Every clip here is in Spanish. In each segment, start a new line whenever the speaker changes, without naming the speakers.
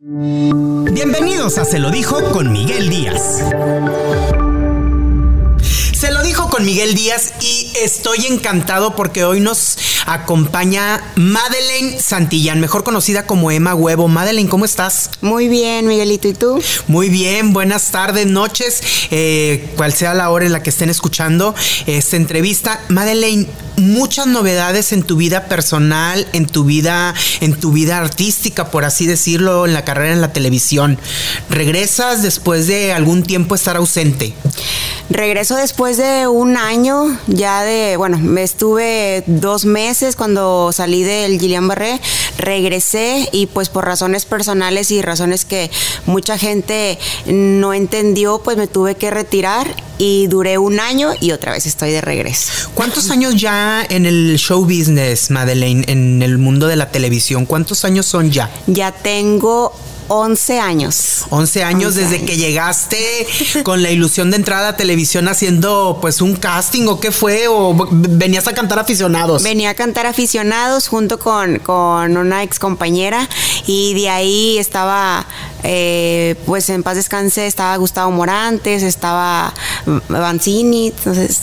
Bienvenidos a Se lo dijo con Miguel Díaz. Con Miguel Díaz y estoy encantado porque hoy nos acompaña Madeleine Santillán, mejor conocida como Emma Huevo. Madeleine, ¿cómo estás?
Muy bien, Miguelito, ¿y tú?
Muy bien, buenas tardes, noches, eh, cual sea la hora en la que estén escuchando esta entrevista. Madeleine, muchas novedades en tu vida personal, en tu vida, en tu vida artística, por así decirlo, en la carrera en la televisión. Regresas después de algún tiempo estar ausente.
Regreso después de un año, ya de, bueno, me estuve dos meses cuando salí del Gillian Barré, regresé y pues por razones personales y razones que mucha gente no entendió, pues me tuve que retirar y duré un año y otra vez estoy de regreso.
¿Cuántos años ya en el show business, Madeleine, en el mundo de la televisión? ¿Cuántos años son ya?
Ya tengo 11 años.
11 años desde que llegaste con la ilusión de entrar a la televisión haciendo pues un casting o qué fue o venías a cantar aficionados.
Venía a cantar aficionados junto con, con una ex compañera y de ahí estaba eh, pues en paz descanse estaba Gustavo Morantes, estaba Banzini, entonces,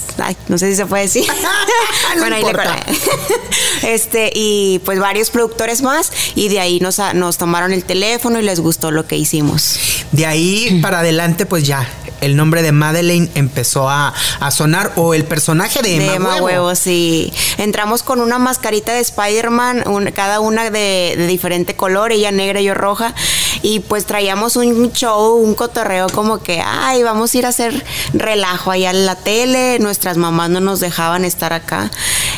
no sé si se puede decir. bueno, ahí le Este, y pues varios productores más, y de ahí nos, nos tomaron el teléfono y les gustó lo que hicimos.
De ahí para adelante, pues ya, el nombre de Madeleine empezó a, sonar o el personaje de Emma,
Huevo. sí. Entramos con una mascarita de Spider-Man, cada una de, de, diferente color, ella negra y yo roja, y pues traíamos un show, un cotorreo como que, ay, vamos a ir a hacer relajo allá en la tele, nuestras mamás no nos dejaban estar acá.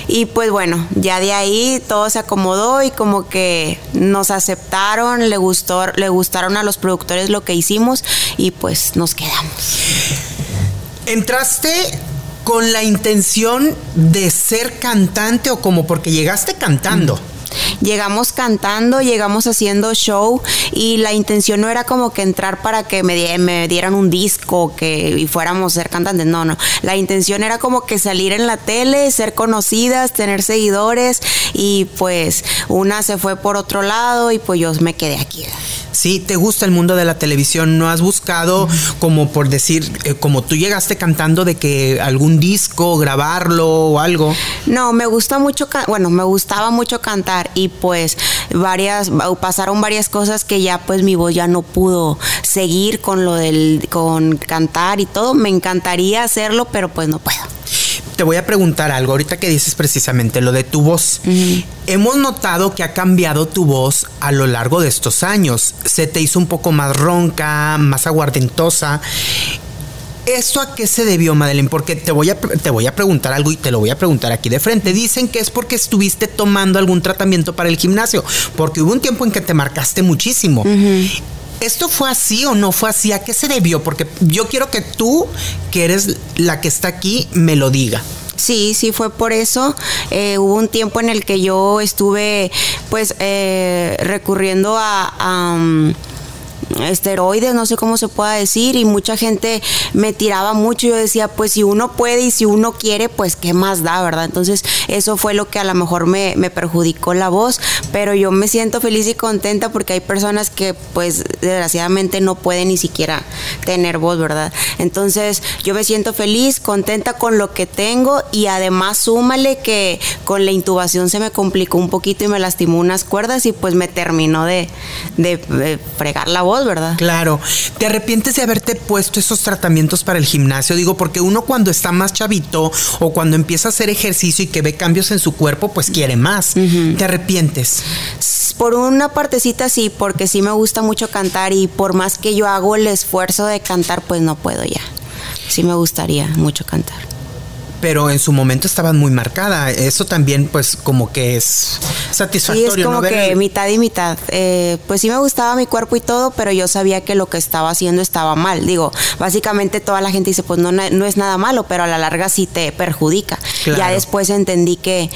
Y pues bueno, ya de ahí todo se acomodó y como que nos aceptaron, le gustó, le gustaron a los productores lo que hicimos y pues nos quedamos.
Entraste con la intención de ser cantante o como porque llegaste cantando.
Llegamos cantando, llegamos haciendo show y la intención no era como que entrar para que me, me dieran un disco que, y fuéramos a ser cantantes, no, no. La intención era como que salir en la tele, ser conocidas, tener seguidores y pues una se fue por otro lado y pues yo me quedé aquí.
Sí, te gusta el mundo de la televisión, no has buscado como por decir, eh, como tú llegaste cantando de que algún disco, grabarlo o algo.
No, me gusta mucho, bueno, me gustaba mucho cantar y pues varias, pasaron varias cosas que ya pues mi voz ya no pudo seguir con lo del, con cantar y todo. Me encantaría hacerlo, pero pues no puedo
te voy a preguntar algo, ahorita que dices precisamente lo de tu voz. Hemos notado que ha cambiado tu voz a lo largo de estos años. Se te hizo un poco más ronca, más aguardentosa. ¿Esto a qué se debió, Madeleine? Porque te voy, a, te voy a preguntar algo y te lo voy a preguntar aquí de frente. Dicen que es porque estuviste tomando algún tratamiento para el gimnasio, porque hubo un tiempo en que te marcaste muchísimo. ¿Esto fue así o no fue así? ¿A qué se debió? Porque yo quiero que tú, que eres la que está aquí, me lo diga.
Sí, sí fue por eso. Eh, hubo un tiempo en el que yo estuve pues eh, recurriendo a... Mm, esteroides, no sé cómo se pueda decir, y mucha gente me tiraba mucho. Yo decía, pues si uno puede y si uno quiere, pues qué más da, ¿verdad? Entonces, eso fue lo que a lo mejor me, me perjudicó la voz, pero yo me siento feliz y contenta porque hay personas que, pues, desgraciadamente no pueden ni siquiera tener voz, ¿verdad? Entonces, yo me siento feliz, contenta con lo que tengo y además súmale que con la intubación se me complicó un poquito y me lastimó unas cuerdas y pues me terminó de, de fregar la voz ¿verdad?
Claro. ¿Te arrepientes de haberte puesto esos tratamientos para el gimnasio? Digo, porque uno cuando está más chavito o cuando empieza a hacer ejercicio y que ve cambios en su cuerpo, pues quiere más. ¿Te arrepientes?
Por una partecita sí, porque sí me gusta mucho cantar y por más que yo hago el esfuerzo de cantar, pues no puedo ya. Sí me gustaría mucho cantar.
Pero en su momento estabas muy marcada. Eso también, pues, como que es satisfactorio.
Sí, es como que mitad y mitad. Eh, pues sí me gustaba mi cuerpo y todo, pero yo sabía que lo que estaba haciendo estaba mal. Digo, básicamente toda la gente dice, pues no, no es nada malo, pero a la larga sí te perjudica. Ya después entendí que,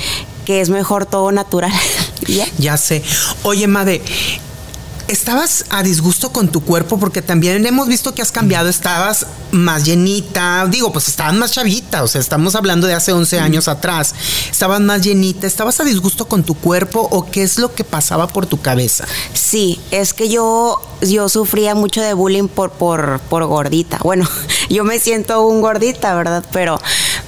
que es mejor todo natural.
Ya sé. Oye, Made, estabas a disgusto con tu cuerpo porque también hemos visto que has cambiado, estabas más llenita, digo, pues estabas más chavita, o sea, estamos hablando de hace 11 años atrás, estabas más llenita, estabas a disgusto con tu cuerpo o qué es lo que pasaba por tu cabeza?
Sí, es que yo yo sufría mucho de bullying por por por gordita. Bueno, yo me siento un gordita, ¿verdad? Pero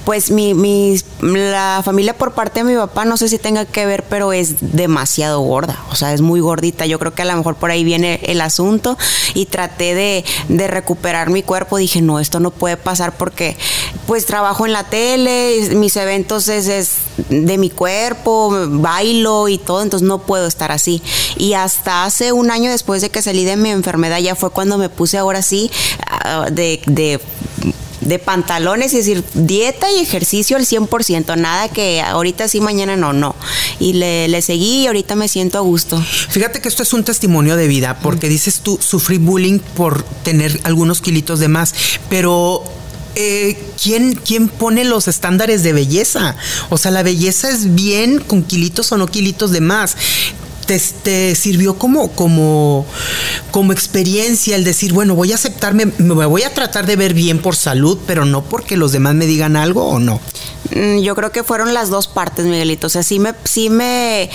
pues mi, mi la familia por parte de mi papá no sé si tenga que ver, pero es demasiado gorda, o sea, es muy gordita. Yo creo que a lo mejor por ahí viene el asunto y traté de, recuperar mi cuerpo. Dije, no, esto no puede pasar porque pues trabajo en la tele, mis eventos es, de mi cuerpo, bailo y todo, entonces no puedo estar así. Y hasta hace un año después de que salí de mi enfermedad ya fue cuando me puse ahora sí ah, de, de de pantalones, es decir, dieta y ejercicio al 100%, nada que ahorita sí, mañana no, no. Y le, le seguí y ahorita me siento a gusto.
Fíjate que esto es un testimonio de vida, porque dices tú, sufrí bullying por tener algunos kilitos de más, pero eh, ¿quién, ¿quién, pone los estándares de belleza? O sea, la belleza es bien con kilitos o no kilitos de más te, sirvió como, como, como experiencia el decir, bueno, voy a aceptarme, me voy a tratar de ver bien por salud, pero no porque los demás me digan algo o no?
Mm, yo creo que fueron las dos partes, Miguelito. O sea, sí me, sí me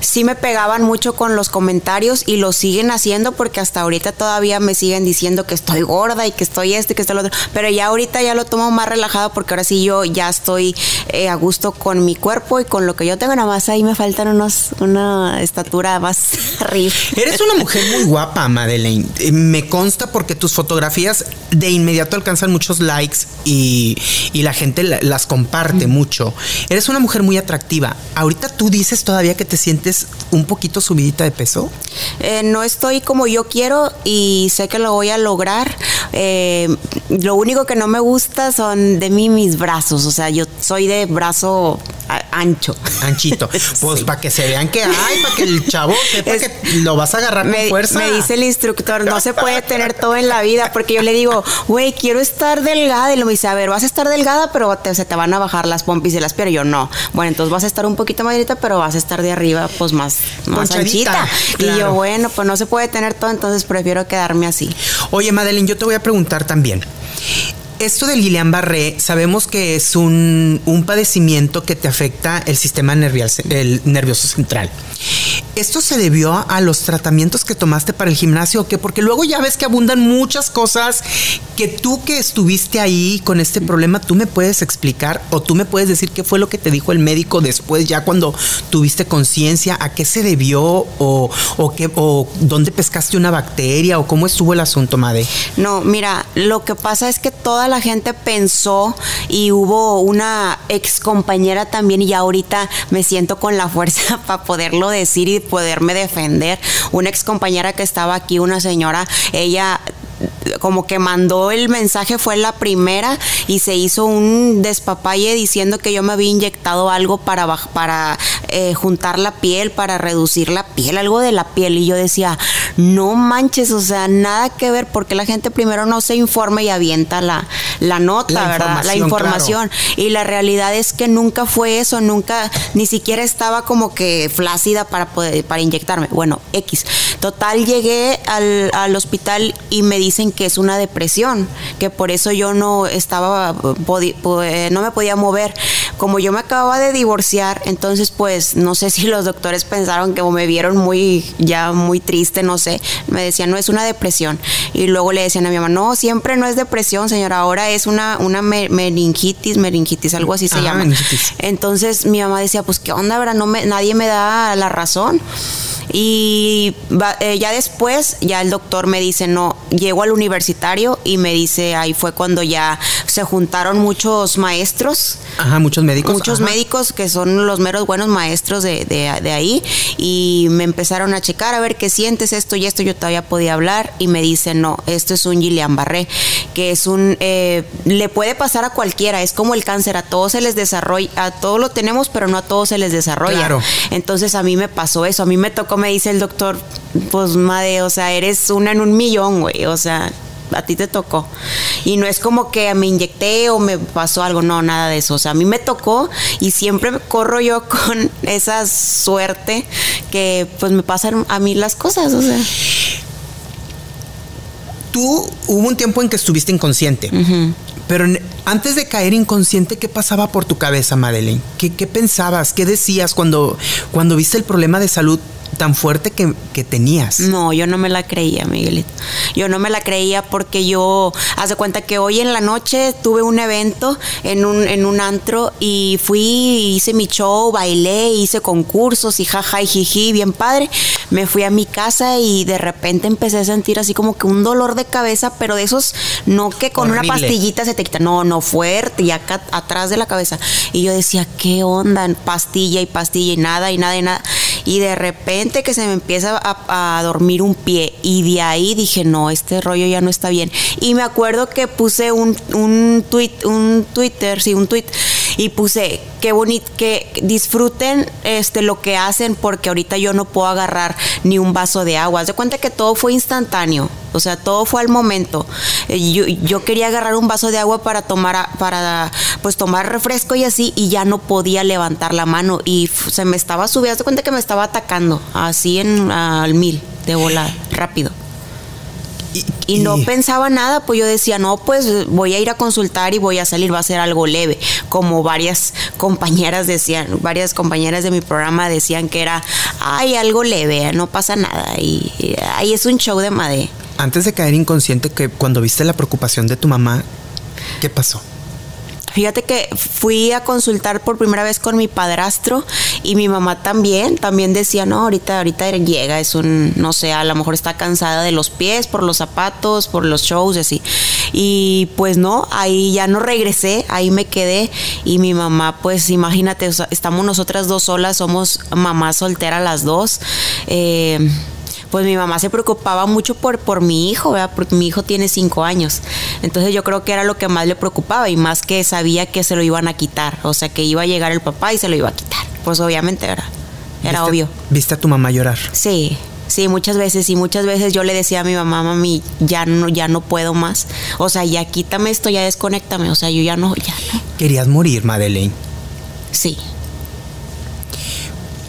sí me pegaban mucho con los comentarios y lo siguen haciendo porque hasta ahorita todavía me siguen diciendo que estoy gorda y que estoy este y que estoy lo otro. Pero ya ahorita ya lo tomo más relajado porque ahora sí yo ya estoy eh, a gusto con mi cuerpo y con lo que yo tengo. Nada más ahí me faltan unos, una estatura más arriba.
Eres una mujer muy guapa, Madeleine. Eh, me consta porque tus fotografías de inmediato alcanzan muchos likes y, la gente las comparte mucho. Eres una mujer muy atractiva. Ahorita tú dices todavía que te sientes un poquito subidita de peso?
Eh, no estoy como yo quiero y sé que lo voy a lograr. Eh, lo único que no me gusta son de mí mis brazos. O sea, yo soy de brazo ancho.
Anchito. Pues para que se vean que hay, para que el chavo sepa que lo vas a agarrar con fuerza.
Me dice el instructor, no se puede tener todo en la vida, porque yo le digo, güey, quiero estar delgada. Y lo me dice, a ver, vas a estar delgada, pero se te van a bajar las pompis y las piernas. Yo no. Bueno, entonces vas a estar un poquito más pero vas a estar de arriba, pues más, más anchita. Y yo, bueno, pues no se puede tener todo, entonces prefiero quedarme así.
Oye, Madeline, yo te voy a preguntar también. Esto del Guillain-Barré sabemos que es un, un, padecimiento que te afecta el sistema nervioso central. ¿Esto se debió a los tratamientos que tomaste para el gimnasio o qué? Porque luego ya ves que abundan muchas cosas que tú que estuviste ahí con este problema, tú me puedes explicar o tú me puedes decir qué fue lo que te dijo el médico después, ya cuando tuviste conciencia, a qué se debió o, o, qué, o dónde pescaste una bacteria o cómo estuvo el asunto, Made.
No, mira, lo que pasa es que toda la gente pensó y hubo una ex compañera también y ahorita me siento con la fuerza para poderlo decir y poderme defender. Una ex compañera que estaba aquí, una señora, ella como que mandó el mensaje, fue la primera y se hizo un despapalle diciendo que yo me había inyectado algo para, para eh, juntar la piel, para reducir la piel, algo de la piel. Y yo decía, no manches, o sea, nada que ver, porque la gente primero no se informa y avienta la, la nota, ¿verdad? La información. Y la realidad es que nunca fue eso, nunca, ni siquiera estaba como que flácida para poder, para inyectarme. Bueno, X. Total, llegué al, al hospital y me dicen que es una depresión, que por eso yo no estaba, no me podía mover. Como yo me acababa de divorciar, entonces pues no sé si los doctores pensaron que me vieron muy, ya muy triste, no sé. Me decían, no es una depresión. Y luego le decían a mi mamá, no, siempre no es depresión, señora, ahora es una, una meningitis, meningitis, algo así se llama. Entonces mi mamá decía, pues qué onda, ¿verdad? No me, nadie me da la razón. Y eh, ya después, ya el doctor me dice, no, llego al universitario y me dice, ahí fue cuando ya se juntaron muchos maestros.
Ajá, muchos médicos.
Muchos médicos que son los meros buenos maestros de, de, ahí. Y me empezaron a checar a ver qué sientes esto y esto. Yo todavía podía hablar y me dice, no, esto es un Gillian Barré, que es un, eh, le puede pasar a cualquiera, es como el cáncer, a todos se les desarrolla, a todos lo tenemos, pero no a todos se les desarrolla. Claro. Entonces a mí me pasó eso, a mí me tocó, me dice el doctor, pues madre, o sea, eres una en un millón, güey, o sea, a ti te tocó. Y no es como que me inyecté o me pasó algo, no, nada de eso. O sea, a mí me tocó y siempre corro yo con esa suerte que pues me pasan a mí las cosas, o sea.
Tú hubo un tiempo en que estuviste inconsciente. Pero antes de caer inconsciente, ¿qué pasaba por tu cabeza, Madeleine? ¿Qué, ¿Qué, pensabas? ¿Qué decías cuando, cuando viste el problema de salud tan fuerte que, tenías.
No, yo no me la creía, Miguelito. Yo no me la creía porque yo, haz de cuenta que hoy en la noche tuve un evento en un, en un antro y fui, hice mi show, bailé, hice concursos y jaja y jiji, bien padre. Me fui a mi casa y de repente empecé a sentir así como que un dolor de cabeza, pero de esos, no que con una pastillita se te quita, no, no fuerte y acá atrás de la cabeza. Y yo decía, ¿qué onda? Pastilla y pastilla y nada y nada y nada. Y de repente que se me empieza a, dormir un pie y de ahí dije, no, este rollo ya no está bien. Y me acuerdo que puse un, un tweet, un Twitter, sí, un tweet y puse qué bonito que disfruten este lo que hacen porque ahorita yo no puedo agarrar ni un vaso de agua. Haz de cuenta que todo fue instantáneo, o sea, todo fue al momento. Eh, yo, yo quería agarrar un vaso de agua para tomar para pues tomar refresco y así y ya no podía levantar la mano y se me estaba subiendo, haz de cuenta que me estaba atacando así en al mil de volar rápido. Y, no pensaba nada, pues yo decía, no, pues voy a ir a consultar y voy a salir, va a ser algo leve, como varias compañeras decían, varias compañeras de mi programa decían que era, ay, algo leve, no pasa nada, y, ahí es un show de madre.
Antes de caer inconsciente, que cuando viste la preocupación de tu mamá, ¿qué pasó?
Fíjate que fui a consultar por primera vez con mi padrastro y mi mamá también, también decía, no, ahorita, ahorita llega, es un, no sé, a lo mejor está cansada de los pies, por los zapatos, por los shows, así. Y pues no, ahí ya no regresé, ahí me quedé y mi mamá, pues imagínate, estamos nosotras dos solas, somos mamá soltera las dos. Eh, pues mi mamá se preocupaba mucho por, por mi hijo, ¿verdad? porque mi hijo tiene cinco años. Entonces yo creo que era lo que más le preocupaba y más que sabía que se lo iban a quitar, o sea, que iba a llegar el papá y se lo iba a quitar. Pues obviamente, ¿verdad? Era obvio.
¿Viste a tu mamá llorar?
Sí. Sí, muchas veces y muchas veces yo le decía a mi mamá, mami, ya no, ya no puedo más. O sea, ya quítame esto, ya desconéctame. O sea, yo ya no, ya no.
¿Querías morir, Madeleine?
Sí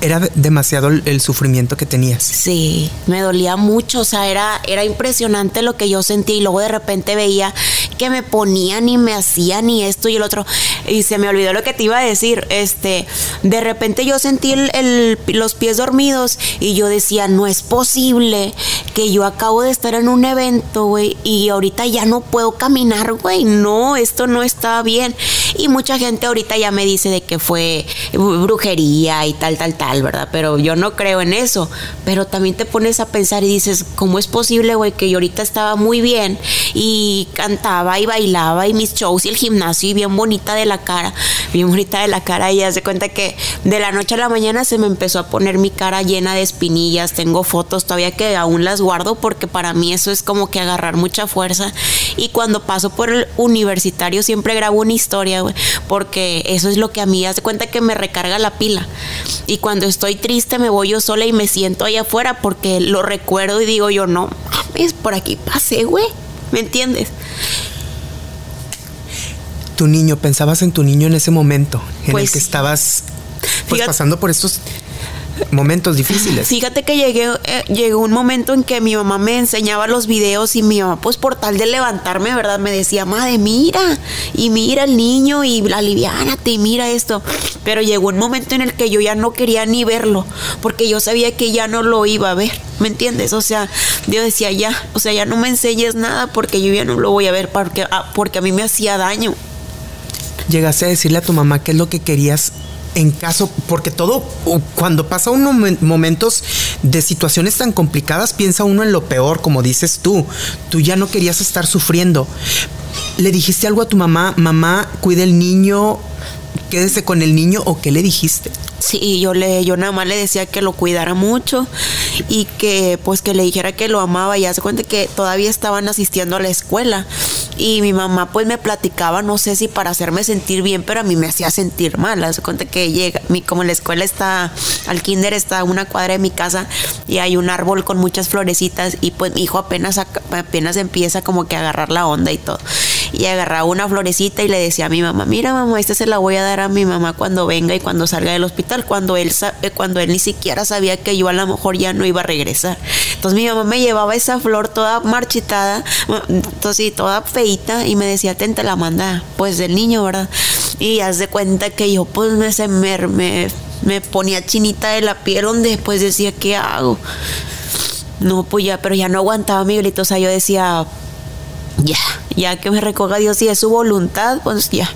era demasiado el, sufrimiento que tenías.
Sí, me dolía mucho, o sea, era, era impresionante lo que yo sentía y luego de repente veía que me ponían y me hacían y esto y el otro y se me olvidó lo que te iba a decir, este, de repente yo sentí el, los pies dormidos y yo decía, no es posible que yo acabo de estar en un evento, güey, y ahorita ya no puedo caminar, güey, no, esto no está bien. Y mucha gente ahorita ya me dice de que fue brujería y tal, tal, tal, ¿verdad? Pero yo no creo en eso. Pero también te pones a pensar y dices, ¿cómo es posible, güey, que yo ahorita estaba muy bien y cantaba y bailaba y mis shows y el gimnasio y bien bonita de la cara, bien bonita de la cara y hace cuenta que de la noche a la mañana se me empezó a poner mi cara llena de espinillas, tengo fotos todavía que aún las guardo porque para mí eso es como que agarrar mucha fuerza y cuando paso por el universitario siempre grabo una historia, güey, porque eso es lo que a mí hace cuenta que me recarga la pila y cuando estoy triste me voy yo sola y me siento allá afuera porque lo recuerdo y digo yo no, es por aquí pasé, güey. ¿Me entiendes?
Tu niño, pensabas en tu niño en ese momento en el pues que estabas pues, pasando por estos momentos difíciles.
Fíjate que llegué, eh, llegó un momento en que mi mamá me enseñaba los videos y mi mamá, pues por tal de levantarme, ¿verdad? Me decía, madre, mira, y mira el niño y aliviánate y mira esto. Pero llegó un momento en el que yo ya no quería ni verlo, porque yo sabía que ya no lo iba a ver, ¿me entiendes? O sea, yo decía, ya, o sea, ya no me enseñes nada porque yo ya no lo voy a ver porque, ah, porque a mí me hacía daño.
Llegaste a decirle a tu mamá qué es lo que querías en caso, porque todo, cuando pasa uno momentos de situaciones tan complicadas, piensa uno en lo peor, como dices tú. Tú ya no querías estar sufriendo. ¿Le dijiste algo a tu mamá? Mamá, cuida el niño, quédese con el niño o qué le dijiste?
Sí, yo le, yo nada más le decía que lo cuidara mucho y que pues que le dijera que lo amaba y hace cuenta que todavía estaban asistiendo a la escuela y mi mamá pues me platicaba, no sé si para hacerme sentir bien, pero a mí me hacía sentir mal. Hace cuenta que llega, mi, como la escuela está, al kinder está una cuadra de mi casa y hay un árbol con muchas florecitas y pues mi hijo apenas, apenas empieza como que a agarrar la onda y todo y agarraba una florecita y le decía a mi mamá, mira mamá, esta se la voy a dar a mi mamá cuando venga y cuando salga del hospital, cuando él, eh, cuando él ni siquiera sabía que yo a lo mejor ya no iba a regresar. Entonces mi mamá me llevaba esa flor toda marchitada, entonces toda feita y me decía, ten, te la manda pues del niño, ¿verdad? Y haz de cuenta que yo pues me, me, me, me ponía chinita de la piel donde después decía, ¿qué hago? No, pues ya, pero ya no aguantaba mi grito, o sea, yo decía, ya, ya que me recoja Dios y es su voluntad, pues ya.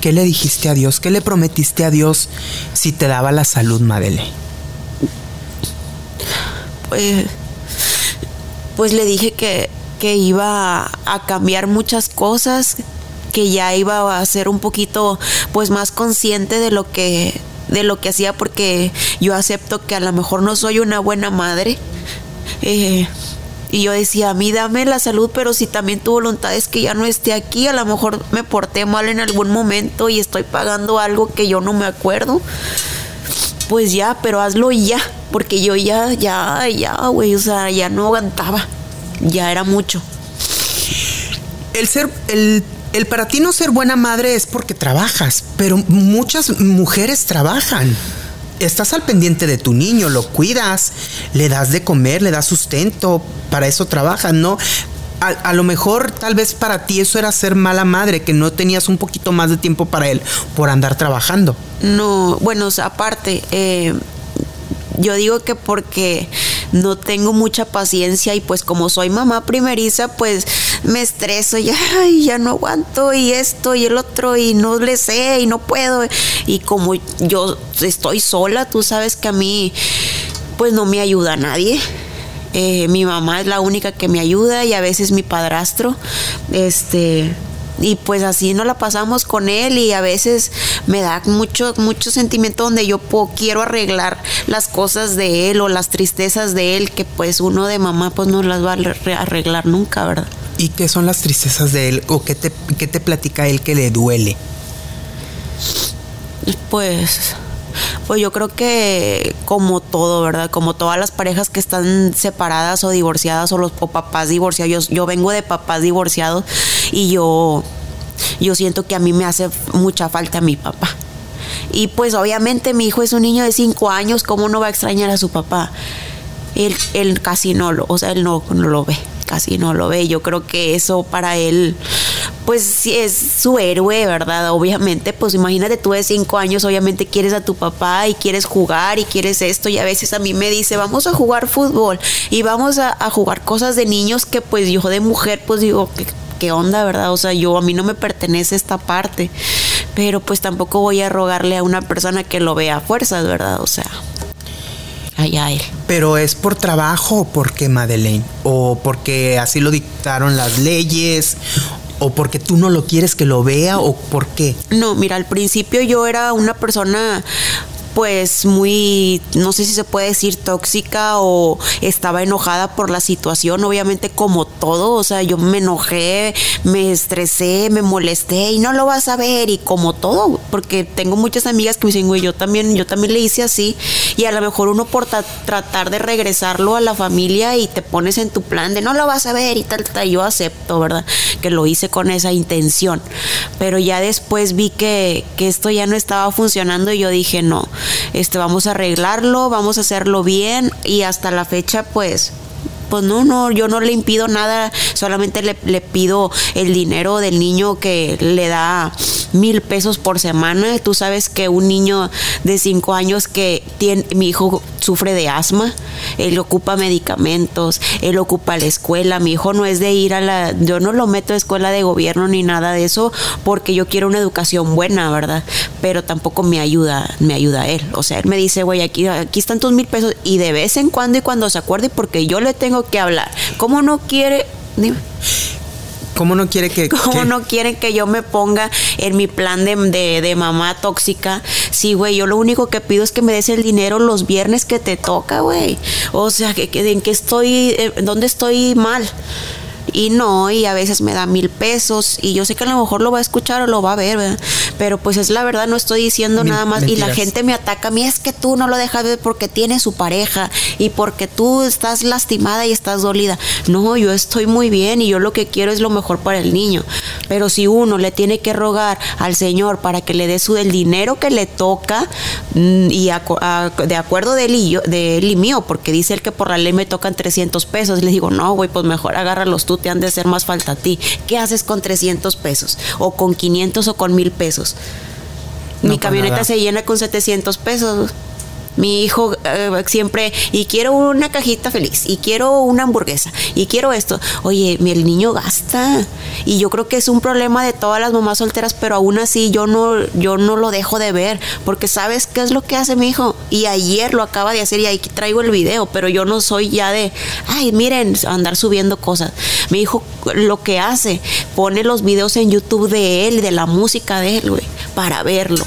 ¿Qué le dijiste a Dios? ¿Qué le prometiste a Dios si te daba la salud, Madele?
Pues, pues le dije que, que iba a cambiar muchas cosas, que ya iba a ser un poquito pues más consciente de lo que de lo que hacía porque yo acepto que a lo mejor no soy una buena madre. Eh, y yo decía, a mí dame la salud, pero si también tu voluntad es que ya no esté aquí, a lo mejor me porté mal en algún momento y estoy pagando algo que yo no me acuerdo. Pues ya, pero hazlo ya, porque yo ya, ya, ya, güey, o sea, ya no aguantaba, ya era mucho.
El ser, el, el para ti no ser buena madre es porque trabajas, pero muchas mujeres trabajan estás al pendiente de tu niño, lo cuidas, le das de comer, le das sustento, para eso trabajas, ¿no? A, lo mejor tal vez para ti eso era ser mala madre, que no tenías un poquito más de tiempo para él por andar trabajando.
No, bueno, aparte, eh, yo digo que porque no tengo mucha paciencia y pues como soy mamá primeriza, pues me estreso y ya no aguanto y esto y el otro y no le sé y no puedo. Y como yo estoy sola, tú sabes que a mí pues no me ayuda nadie. Eh, mi mamá es la única que me ayuda y a veces mi padrastro. Este, y pues así no la pasamos con él y a veces me da mucho mucho sentimiento donde yo quiero arreglar las cosas de él o las tristezas de él que pues uno de mamá pues no las va a arreglar nunca, ¿verdad?
¿Y qué son las tristezas de él o qué te, qué te platica él que le duele?
Pues pues yo creo que como todo, ¿verdad? Como todas las parejas que están separadas o divorciadas o los papás divorciados, yo, vengo de papás divorciados y yo, yo siento que a mí me hace mucha falta mi papá. Y pues obviamente mi hijo es un niño de cinco años, ¿cómo no va a extrañar a su papá? Él, él casi no lo, o sea, él no, no lo ve, casi no lo ve. Yo creo que eso para él pues es su héroe, ¿verdad? Obviamente, pues imagínate tú de cinco años, obviamente quieres a tu papá y quieres jugar y quieres esto y a veces a mí me dice, vamos a jugar fútbol y vamos a, jugar cosas de niños que pues yo de mujer pues digo, ¿qué, ¿qué onda, verdad? O sea, yo a mí no me pertenece esta parte, pero pues tampoco voy a rogarle a una persona que lo vea a fuerzas, ¿verdad? O sea, allá él.
Pero es por trabajo o por qué, Madeleine? ¿O porque así lo dictaron las leyes? o porque tú no lo quieres que lo vea o por qué?
No, mira, al principio yo era una persona pues muy, no sé si se puede decir tóxica o estaba enojada por la situación, obviamente como todo, o sea, yo me enojé, me estresé, me molesté y no lo vas a ver y como todo, porque tengo muchas amigas que me dicen, güey, yo también, yo también le hice así y a lo mejor uno por tratar de regresarlo a la familia y te pones en tu plan de no lo vas a ver y tal, tal, yo acepto, ¿verdad? Que lo hice con esa intención, pero ya después vi que, que esto ya no estaba funcionando y yo dije, no, este, vamos a arreglarlo, vamos a hacerlo bien y hasta la fecha pues pues no, no, yo no le impido nada, solamente le, pido el dinero del niño que le da mil pesos por semana. Tú sabes que un niño de cinco años que tiene, mi hijo sufre de asma, él ocupa medicamentos, él ocupa la escuela, mi hijo no es de ir a la, yo no lo meto a escuela de gobierno ni nada de eso porque yo quiero una educación buena, ¿verdad? Pero tampoco me ayuda, me ayuda él. O sea, él me dice, güey, aquí, aquí están tus mil pesos y de vez en cuando y cuando se acuerde porque yo le tengo que hablar. ¿Cómo no quiere? Dime.
¿Cómo no quiere que.?
¿Cómo no quieren que yo me ponga en mi plan de, de, mamá tóxica? Sí, güey, yo lo único que pido es que me des el dinero los viernes que te toca, güey. O sea, que, que, en qué estoy, eh, dónde estoy mal y no, y a veces me da mil pesos y yo sé que a lo mejor lo va a escuchar o lo va a ver, ¿verdad? pero pues es la verdad, no estoy diciendo nada más y la gente me ataca a mí, es que tú no lo dejas ver porque tiene su pareja y porque tú estás lastimada y estás dolida. No, yo estoy muy bien y yo lo que quiero es lo mejor para el niño, pero si uno le tiene que rogar al Señor para que le dé su el dinero que le toca mm, y de acuerdo de él, y yo, de él y mío, porque dice él que por la ley me tocan 300 pesos, le digo, no, güey, pues mejor agárralos tú te han de hacer más falta a ti. ¿Qué haces con 300 pesos? O con 500 o con 1000 pesos. Mi camioneta se llena con 700 pesos. Mi hijo eh, siempre, y quiero una cajita feliz, y quiero una hamburguesa, y quiero esto. Oye, el niño gasta. Y yo creo que es un problema de todas las mamás solteras, pero aún así yo no, yo no lo dejo de ver, porque sabes qué es lo que hace mi hijo. Y ayer lo acaba de hacer y ahí traigo el video, pero yo no soy ya de, ay, miren, andar subiendo cosas. Mi hijo lo que hace, pone los videos en YouTube de él, de la música de él, güey, para verlo.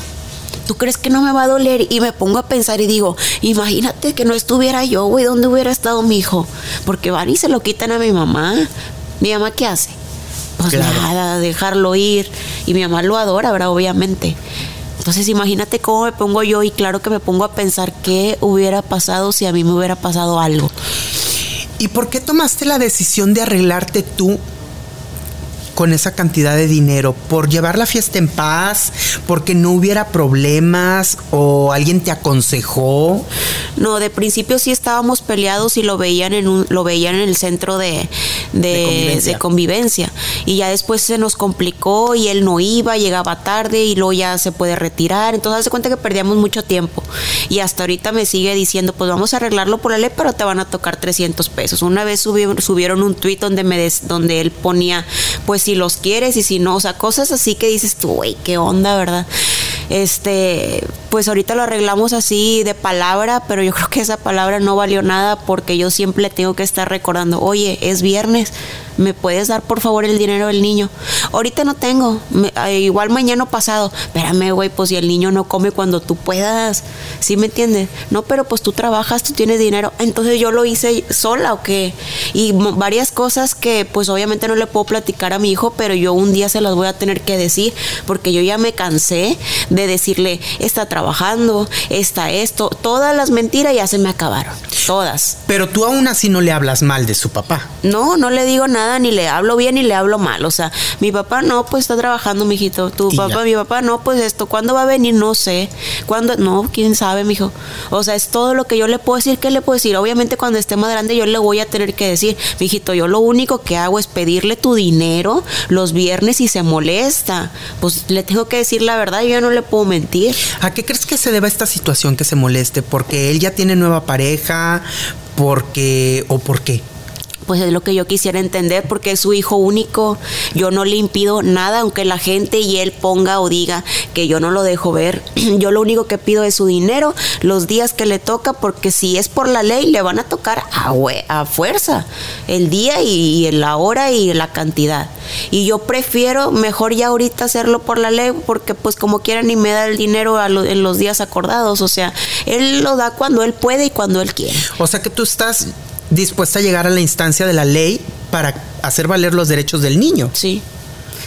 ¿Tú crees que no me va a doler? Y me pongo a pensar y digo, imagínate que no estuviera yo, güey, ¿dónde hubiera estado mi hijo? Porque van y se lo quitan a mi mamá. ¿Mi mamá qué hace? Pues nada, dejarlo ir. Y mi mamá lo adora, ¿verdad? Obviamente. Entonces imagínate cómo me pongo yo y claro que me pongo a pensar qué hubiera pasado si a mí me hubiera pasado algo.
¿Y por qué tomaste la decisión de arreglarte tú con esa cantidad de dinero? ¿Por llevar la fiesta en paz? ¿Porque no hubiera problemas? ¿O alguien te aconsejó?
No, de principio sí estábamos peleados y lo veían en un, lo veían en el centro de, de, convivencia. Y ya después se nos complicó y él no iba, llegaba tarde y luego ya se puede retirar. Entonces hace cuenta que perdíamos mucho tiempo. Y hasta ahorita me sigue diciendo, pues vamos a arreglarlo por la ley, pero te van a tocar 300 pesos. Una vez subieron, subieron un tuit donde, me donde él ponía, pues si los quieres y si no, o sea, cosas así que dices tú, güey, qué onda, ¿verdad? Este, pues ahorita lo arreglamos así de palabra, pero yo creo que esa palabra no valió nada porque yo siempre tengo que estar recordando, oye, es viernes, ¿me puedes dar por favor el dinero del niño? Ahorita no tengo, eh, igual mañana pasado, espérame, güey, pues si el niño no come cuando tú puedas, ¿sí me entiendes? No, pero pues tú trabajas, tú tienes dinero, entonces yo lo hice sola o qué? Y varias cosas que pues obviamente no le puedo platicar a mi hijo, pero yo un día se las voy a tener que decir porque yo ya me cansé de decirle, está trabajando, está esto, todas las mentiras ya se me acabaron, todas.
Pero tú aún así no le hablas mal de su papá.
No, no le digo nada ni le hablo bien ni le hablo mal. O sea, mi papá no, pues está trabajando, mijito. Tu papá, mi papá no, pues esto, ¿cuándo va a venir? No sé. ¿Cuándo? No, quién sabe, mijo. O sea, es todo lo que yo le puedo decir. ¿Qué le puedo decir? Obviamente, cuando esté más grande, yo le voy a tener que decir, mijito, yo lo único que hago es pedirle tu dinero los viernes y se molesta. Pues le tengo que decir la verdad, yo ya no le puedo mentir.
¿A qué crees que se deba esta situación que se moleste? ¿Porque él ya tiene nueva pareja? ¿Porque o por qué?
Pues es lo que yo quisiera entender porque es su hijo único. Yo no le impido nada, aunque la gente y él ponga o diga que yo no lo dejo ver. Yo lo único que pido es su dinero, los días que le toca, porque si es por la ley, le van a tocar a, a fuerza el día y, la hora y la cantidad. Y yo prefiero mejor ya ahorita hacerlo por la ley, porque pues como quiera ni me da el dinero en los días acordados. O sea, él lo da cuando él puede y cuando él quiere.
O sea que tú estás dispuesta a llegar a la instancia de la ley para hacer valer los derechos del niño.
Sí.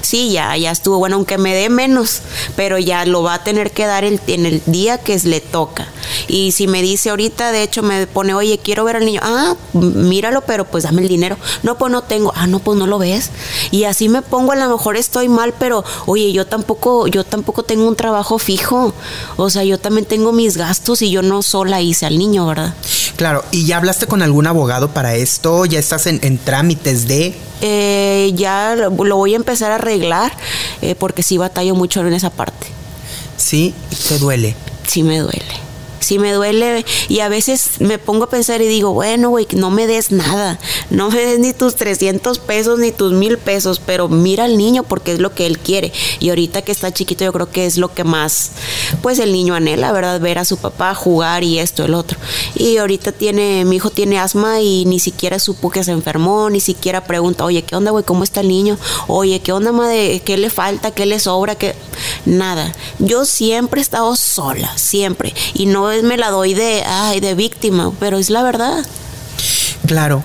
Sí, ya, ya estuvo bueno, aunque me dé menos, pero ya lo va a tener que dar en el día que le toca. Y si me dice ahorita, de hecho, me pone, oye, quiero ver al niño, ah, míralo, pero pues dame el dinero. No, pues no tengo, ah, no, pues no lo ves. Y así me pongo, a lo mejor estoy mal, pero oye, yo tampoco, yo tampoco tengo un trabajo fijo. O sea, yo también tengo mis gastos y yo no sola hice al niño, ¿verdad?
Claro, ¿y ya hablaste con algún abogado para esto? ¿Ya estás en, trámites de...?
Eh, ya lo, voy a empezar a arreglar eh, porque sí batallo mucho en esa parte.
¿Sí? ¿Te duele?
Sí me duele sí me duele y a veces me pongo a pensar y digo, bueno, güey, no me des nada, no me des ni tus 300 pesos ni tus mil pesos, pero mira al niño porque es lo que él quiere. Y ahorita que está chiquito yo creo que es lo que más, pues el niño anhela, ¿verdad? Ver a su papá jugar y esto, el otro. Y ahorita tiene, mi hijo tiene asma y ni siquiera supo que se enfermó, ni siquiera pregunta, oye, ¿qué onda, güey? ¿Cómo está el niño? Oye, ¿qué onda, madre? ¿Qué le falta? ¿Qué le sobra? ¿Qué? Nada. Yo siempre he estado sola, siempre. Y no me la doy de, ay, de víctima, pero es la verdad.
Claro.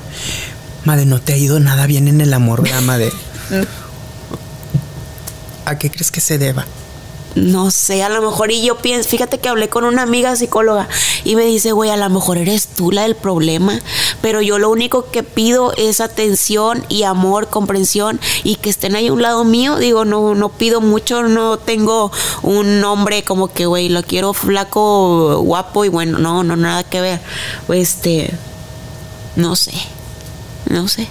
Madre, no te ha ido nada bien en el amor, ¿verdad, madre? ¿A qué crees que se deba?
No sé, a lo mejor y yo pienso, fíjate que hablé con una amiga psicóloga y me dice, güey, a lo mejor eres tú la del problema, pero yo lo único que pido es atención y amor, comprensión y que estén ahí a un lado mío, digo, no, no pido mucho, no tengo un nombre como que, güey, lo quiero flaco, guapo y bueno, no, no, nada que ver, este, no sé, no sé.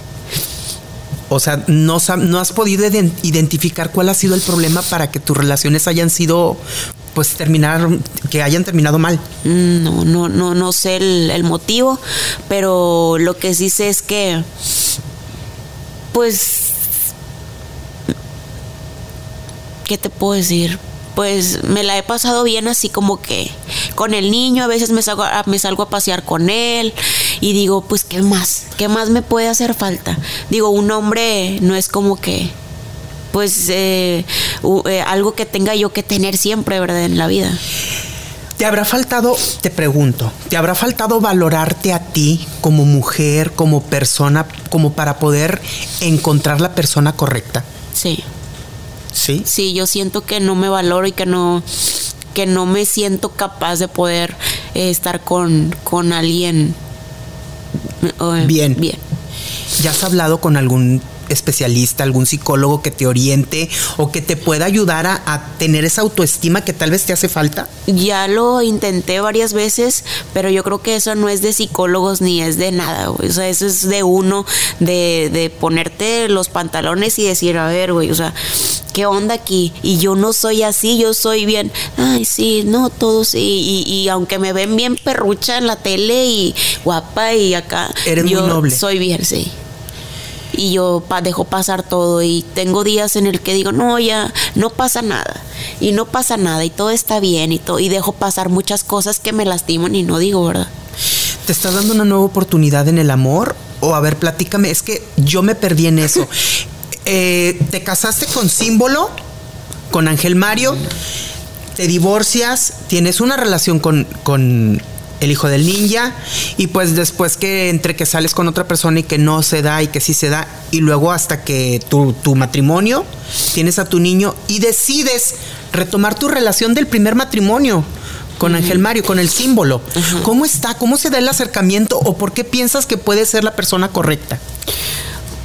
O sea, no, has podido identificar cuál ha sido el problema para que tus relaciones hayan sido, pues terminar, que hayan terminado mal.
Mm, no, no, no, no sé el, motivo, pero lo que sí sé es que, pues, ¿qué te puedo decir? pues me la he pasado bien así como que con el niño, a veces me salgo, me salgo a pasear con él, y digo, pues, ¿qué más? ¿Qué más me puede hacer falta? Digo, un hombre no es como que, pues, eh, eh, algo que tenga yo que tener siempre, ¿verdad? En la vida.
¿Te habrá faltado, te pregunto, ¿te habrá faltado valorarte a ti como mujer, como persona, como para poder encontrar la persona correcta?
Sí.
¿Sí?
Sí, yo siento que no me valoro y que no, que no me siento capaz de poder eh, estar con, con alguien
Bien.
Bien.
¿Ya has hablado con algún especialista, algún psicólogo que te oriente o que te pueda ayudar a, tener esa autoestima que tal vez te hace falta?
Ya lo intenté varias veces, pero yo creo que eso no es de psicólogos ni es de nada, güey. O sea, eso es de uno, de, de ponerte los pantalones y decir, a ver, güey, o sea, ¿qué onda aquí? Y yo no soy así, yo soy bien, ay, sí, no, todos, sí. Y, y aunque me ven bien perrucha en la tele y guapa y acá,
Eres
yo
muy noble.
soy bien, sí y yo dejo pasar todo y tengo días en el que digo, no, ya no pasa nada y no pasa nada y todo está bien y, todo, y dejo pasar muchas cosas que me lastiman y no digo, ¿verdad?
¿Te estás dando una nueva oportunidad en el amor? O a ver, platícame, es que yo me perdí en eso. Eh, ¿Te casaste con símbolo? ¿Con Ángel Mario? ¿Te divorcias? ¿Tienes una relación con, con el hijo del ninja y pues después que entre que sales con otra persona y que no se da y que sí se da y luego hasta que tu, tu matrimonio tienes a tu niño y decides retomar tu relación del primer matrimonio con Ángel Mario, con el símbolo. ¿Cómo está? ¿Cómo se da el acercamiento o por qué piensas que puede ser la persona correcta?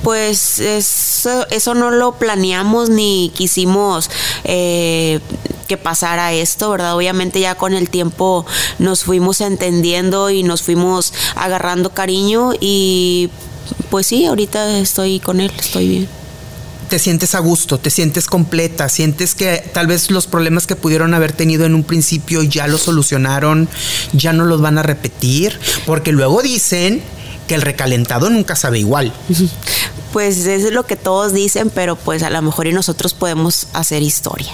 Pues eso, eso no lo planeamos ni quisimos eh, que pasara esto, ¿verdad? Obviamente ya con el tiempo nos fuimos entendiendo y nos fuimos agarrando cariño y pues sí, ahorita estoy con él, estoy bien.
Te sientes a gusto, te sientes completa, sientes que tal vez los problemas que pudieron haber tenido en un principio ya los solucionaron, ya no los van a repetir, porque luego dicen que el recalentado nunca sabe igual.
Pues es lo que todos dicen, pero pues a lo mejor y nosotros podemos hacer historia,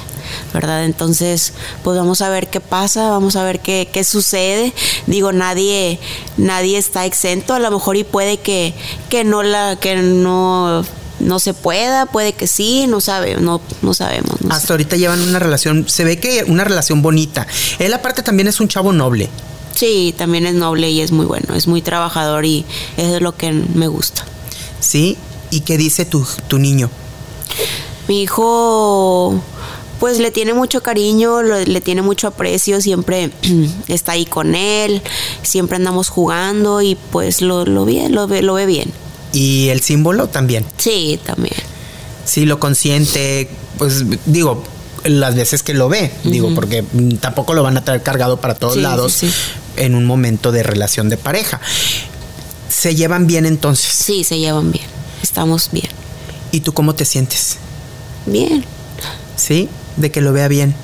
¿verdad? Entonces, pues vamos a ver qué pasa, vamos a ver qué, qué sucede. Digo, nadie, nadie está exento, a lo mejor y puede que, que no la, que no no se pueda, puede que sí, no sabe, no, no sabemos.
Hasta ahorita llevan una relación, se ve que una relación bonita. Él aparte también es un chavo noble.
Sí, también es noble y es muy bueno, es muy trabajador y es lo que me gusta.
¿Sí? ¿Y qué dice tu, tu niño?
Mi hijo, pues le tiene mucho cariño, le tiene mucho aprecio, siempre está ahí con él, siempre andamos jugando y pues lo, lo, bien, lo, ve, lo ve bien.
¿Y el símbolo también?
Sí, también.
Sí, lo consiente, pues digo, las veces que lo ve, digo, porque tampoco lo van a traer cargado para todos lados. En un momento de relación de pareja. ¿Se llevan bien entonces?
Sí, se llevan bien. Estamos bien.
¿Y tú cómo te sientes?
Bien.
¿Sí? De que lo vea bien.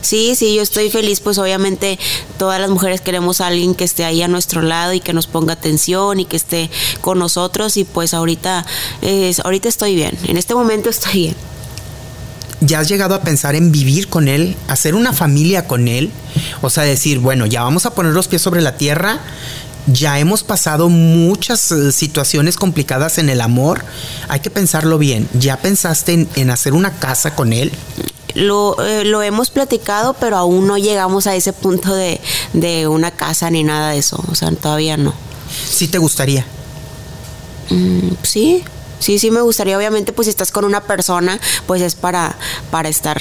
Sí, sí, yo estoy feliz, pues obviamente todas las mujeres queremos a alguien que esté ahí a nuestro lado y que nos ponga atención y que esté con nosotros y pues ahorita, ahorita estoy bien, en este momento estoy bien.
¿Ya has llegado a pensar en vivir con él, hacer una familia con él? O sea, decir, bueno, ya vamos a poner los pies sobre la tierra, ya hemos pasado muchas eh, situaciones complicadas en el amor, hay que pensarlo bien. ¿Ya pensaste en hacer una casa con él?
lo, eh, lo hemos platicado, pero aún no llegamos a ese punto de, una casa ni nada de eso. O sea, todavía no.
¿Sí te gustaría?
Mm, sí, sí, sí me gustaría. Obviamente, pues si estás con una persona, pues es para, para estar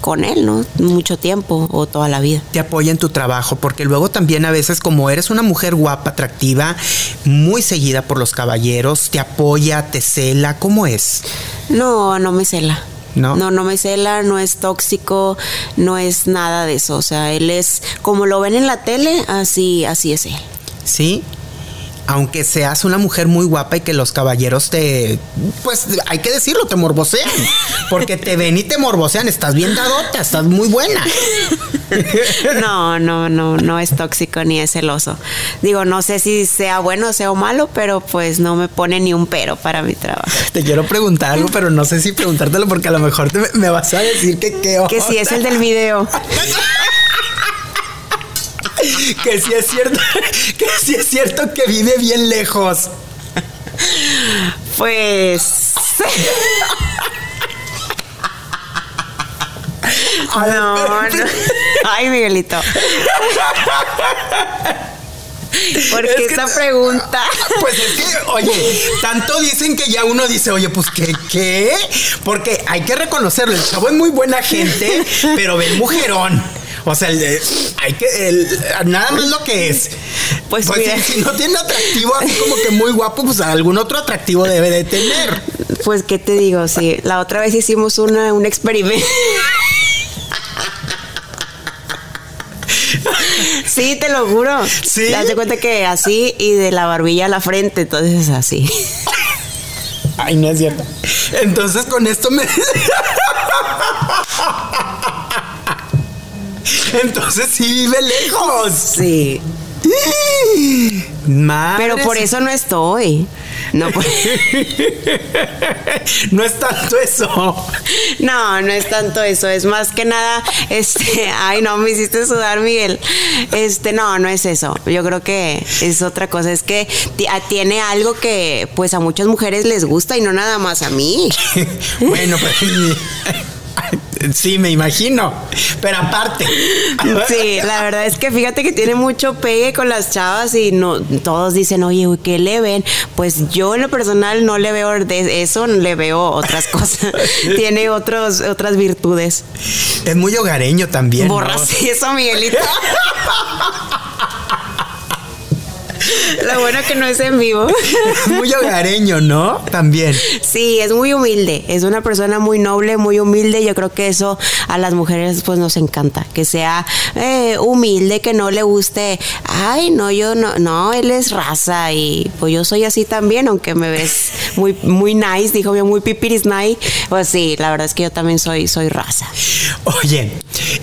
con él, ¿no? Mucho tiempo o toda la vida.
Te apoya en tu trabajo, porque luego también a veces como eres una mujer guapa, atractiva, muy seguida por los caballeros, te apoya, te cela, ¿cómo es?
No, no me cela. No. no, no me cela, no es tóxico, no es nada de eso. O sea, él es como lo ven en la tele, así, así es él.
Sí, aunque seas una mujer muy guapa y que los caballeros te, pues hay que decirlo, te morbosean. Porque te ven y te morbosean, estás bien dadota, estás muy buena.
No, no, no, no es tóxico ni es celoso. Digo, no sé si sea bueno o sea malo, pero pues no me pone ni un pero para mi trabajo.
Te quiero preguntar algo, pero no sé si preguntártelo porque a lo mejor me vas a decir que qué
Que si es el del video.
que si es cierto, que si es cierto que vive bien lejos.
Pues. no, no. Ay, Miguelito. ¿Por qué esta pregunta?
Pues es que, oye, tanto dicen que ya uno dice, oye, pues ¿qué? ¿Qué? Porque hay que reconocerlo, el chavo es muy buena gente, pero ve mujerón. O sea, hay que. nada más lo que es. Pues, pues si, no tiene atractivo así como que muy guapo, pues algún otro atractivo debe de tener.
Pues, ¿qué te digo? Sí, la otra vez hicimos una, un experimento. Sí, te lo juro. Sí. Te das cuenta que así y de la barbilla a la frente, entonces así.
Ay, no es cierto. Entonces con esto me. Entonces sí vive lejos.
Sí. Pero por eso no estoy. No,
no es tanto eso.
No, no es tanto eso. Es más que nada, este, ay no, me hiciste sudar, Miguel. Este, no, no es eso. Yo creo que es otra cosa. Es que tiene algo que, pues, a muchas mujeres les gusta y no nada más a mí.
bueno, pues. Sí, me imagino. Pero aparte.
Sí, la verdad es que fíjate que tiene mucho pegue con las chavas y no todos dicen, oye, ¿qué le ven? Pues yo en lo personal no le veo de eso, le veo otras cosas. tiene otros, otras virtudes.
Es muy hogareño también.
Borras eso, Miguelito. Lo bueno que no es en vivo.
muy hogareño, ¿no? También.
Sí, es muy humilde. Es una persona muy noble, muy humilde. Yo creo que eso a las mujeres pues nos encanta. Que sea eh, humilde, que no le guste. Ay, no, yo no. No, él es raza y pues yo soy así también, aunque me ves muy, muy nice. Dijo yo, muy pipiris nice. Pues sí, la verdad es que yo también soy, soy raza.
Oye,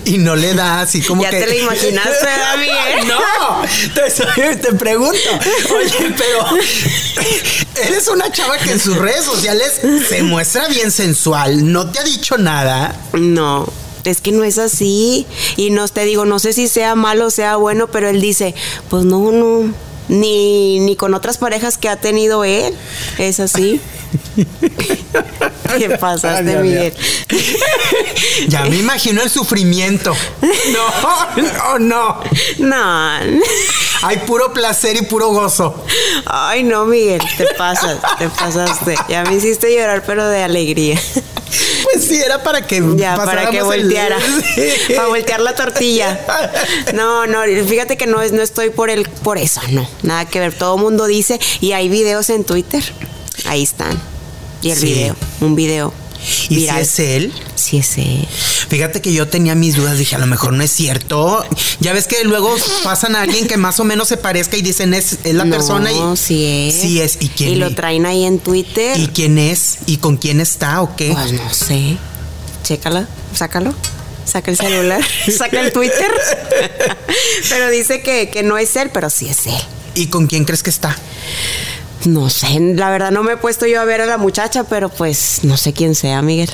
y no le da así como
ya
que.
Ya te lo imaginaste, David.
no, te, te pregunto Oye, pero eres una chava que en sus redes sociales se muestra bien sensual. ¿No te ha dicho nada?
No es que no es así. Y no te digo, no sé si sea malo o sea bueno, pero él dice, pues no, no, ni, ni con otras parejas que ha tenido él. Es así. ¿Qué pasaste, Miguel?
Ya me imagino el sufrimiento. No, no, no.
No.
Hay puro placer y puro gozo.
Ay, no, Miguel, te pasas, te pasaste. Ya me hiciste llorar, pero de alegría.
Pues sí, era para que
ya para que volteara, para voltear la tortilla. No, no, fíjate que no no estoy por el, por eso, no, nada que ver. Todo mundo dice y hay videos en Twitter, ahí están y el video, un video.
¿Y si es él?
Sí es él.
Fíjate que yo tenía mis dudas, dije, a lo mejor no es cierto. Ya ves que luego pasan a alguien que más o menos se parezca y dicen, es, es la
No,
persona y...
sí es.
Sí es. ¿Y quién
Y lo traen ahí en Twitter.
¿Y quién es? ¿Y con quién está o qué?
Pues no sé. Chécalo, sácalo. Saca el celular, saca el Twitter. pero dice que, que no es él, pero sí es él.
¿Y con quién crees que está?
No sé, la verdad no me he puesto yo a ver a la muchacha, pero pues no sé quién sea, Miguel.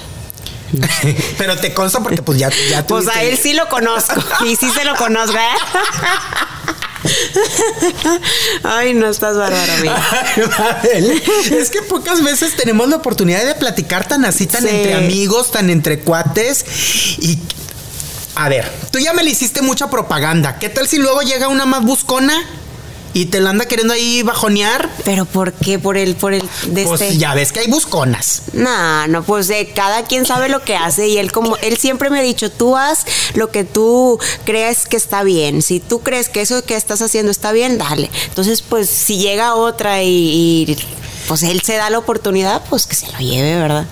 Pero te consta porque pues ya, ya
Pues a él sí lo conozco. Y sí se lo conozco, ¿eh? Ay, no estás bárbaro, amigo.
Ay, es que pocas veces tenemos la oportunidad de platicar tan así, tan
Sí.
entre amigos, tan entre cuates. Y. A ver, tú ya me le hiciste mucha propaganda. ¿Qué tal si luego llega una más buscona y te la anda queriendo ahí bajonear?
Pero ¿por qué? Por el, por el de
Pues
este.
ya ves que hay busconas.
No, no, pues eh, cada quien sabe lo que hace y él como él siempre me ha dicho, tú haz lo que tú crees que está bien. Si tú crees que eso que estás haciendo está bien, dale. Entonces, pues si llega otra y, y, pues él se da la oportunidad, pues que se lo lleve, ¿verdad?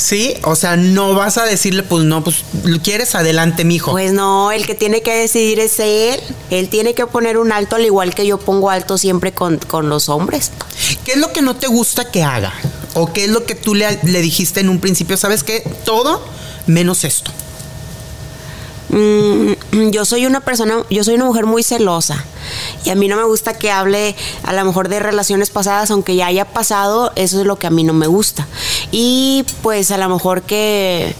Sí, o sea, no vas a decirle, pues no, pues quieres adelante, mijo.
Pues no, el que tiene que decidir es él. Él tiene que poner un alto al igual que yo pongo alto siempre con, con los hombres.
¿Qué es lo que no te gusta que haga? ¿O qué es lo que tú le, le dijiste en un principio? ¿Sabes qué? Todo menos esto.
Mm, yo soy una persona, yo soy una mujer muy celosa y a mí no me gusta que hable a lo mejor de relaciones pasadas, aunque ya haya pasado, eso es lo que a mí no me gusta. Y pues a lo mejor que,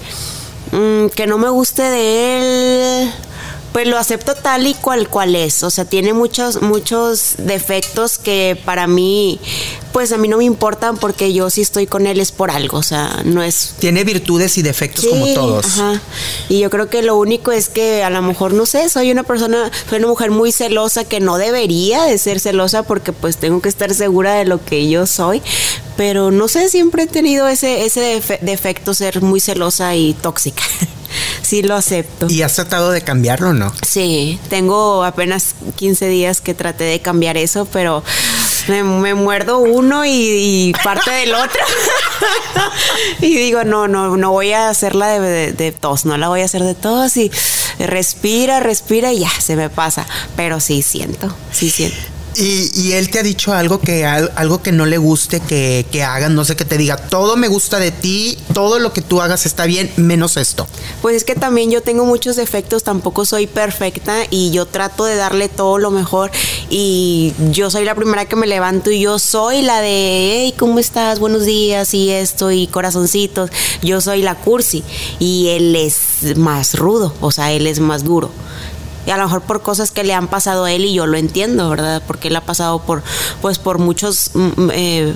mm, que no me guste de él, pues lo acepto tal y cual cual es. O sea, tiene muchos, muchos defectos que para mí, pues a mí no me importan porque yo si estoy con él es por algo. O sea, no es
Tiene virtudes y defectos como todos.
Ajá. Y yo creo que lo único es que a lo mejor, no sé, soy una persona, soy una mujer muy celosa que no debería de ser celosa porque pues tengo que estar segura de lo que yo soy. Pero no sé, siempre he tenido ese, ese defe- defecto, ser muy celosa y tóxica. sí lo acepto.
¿Y has tratado de cambiarlo o no?
Sí, tengo apenas 15 días que traté de cambiar eso, pero me, me muerdo uno y, y parte del otro. y digo, no, no, no voy a hacerla de, de- de tos, no la voy a hacer de tos y respira, respira y ya, se me pasa. Pero sí siento, sí siento.
Y, él te ha dicho algo que al- algo que no le guste que, que hagan, no sé, que te diga, todo me gusta de ti, todo lo que tú hagas está bien, menos esto.
Pues es que también yo tengo muchos defectos, tampoco soy perfecta y yo trato de darle todo lo mejor y yo soy la primera que me levanto y yo soy la de, hey, ¿cómo estás? Buenos días y esto y corazoncitos. Yo soy la cursi y él es más rudo, o sea, él es más duro. Y a lo mejor por cosas que le han pasado a él y yo lo entiendo, ¿verdad? Porque él ha pasado por, pues, por muchos, mm, eh,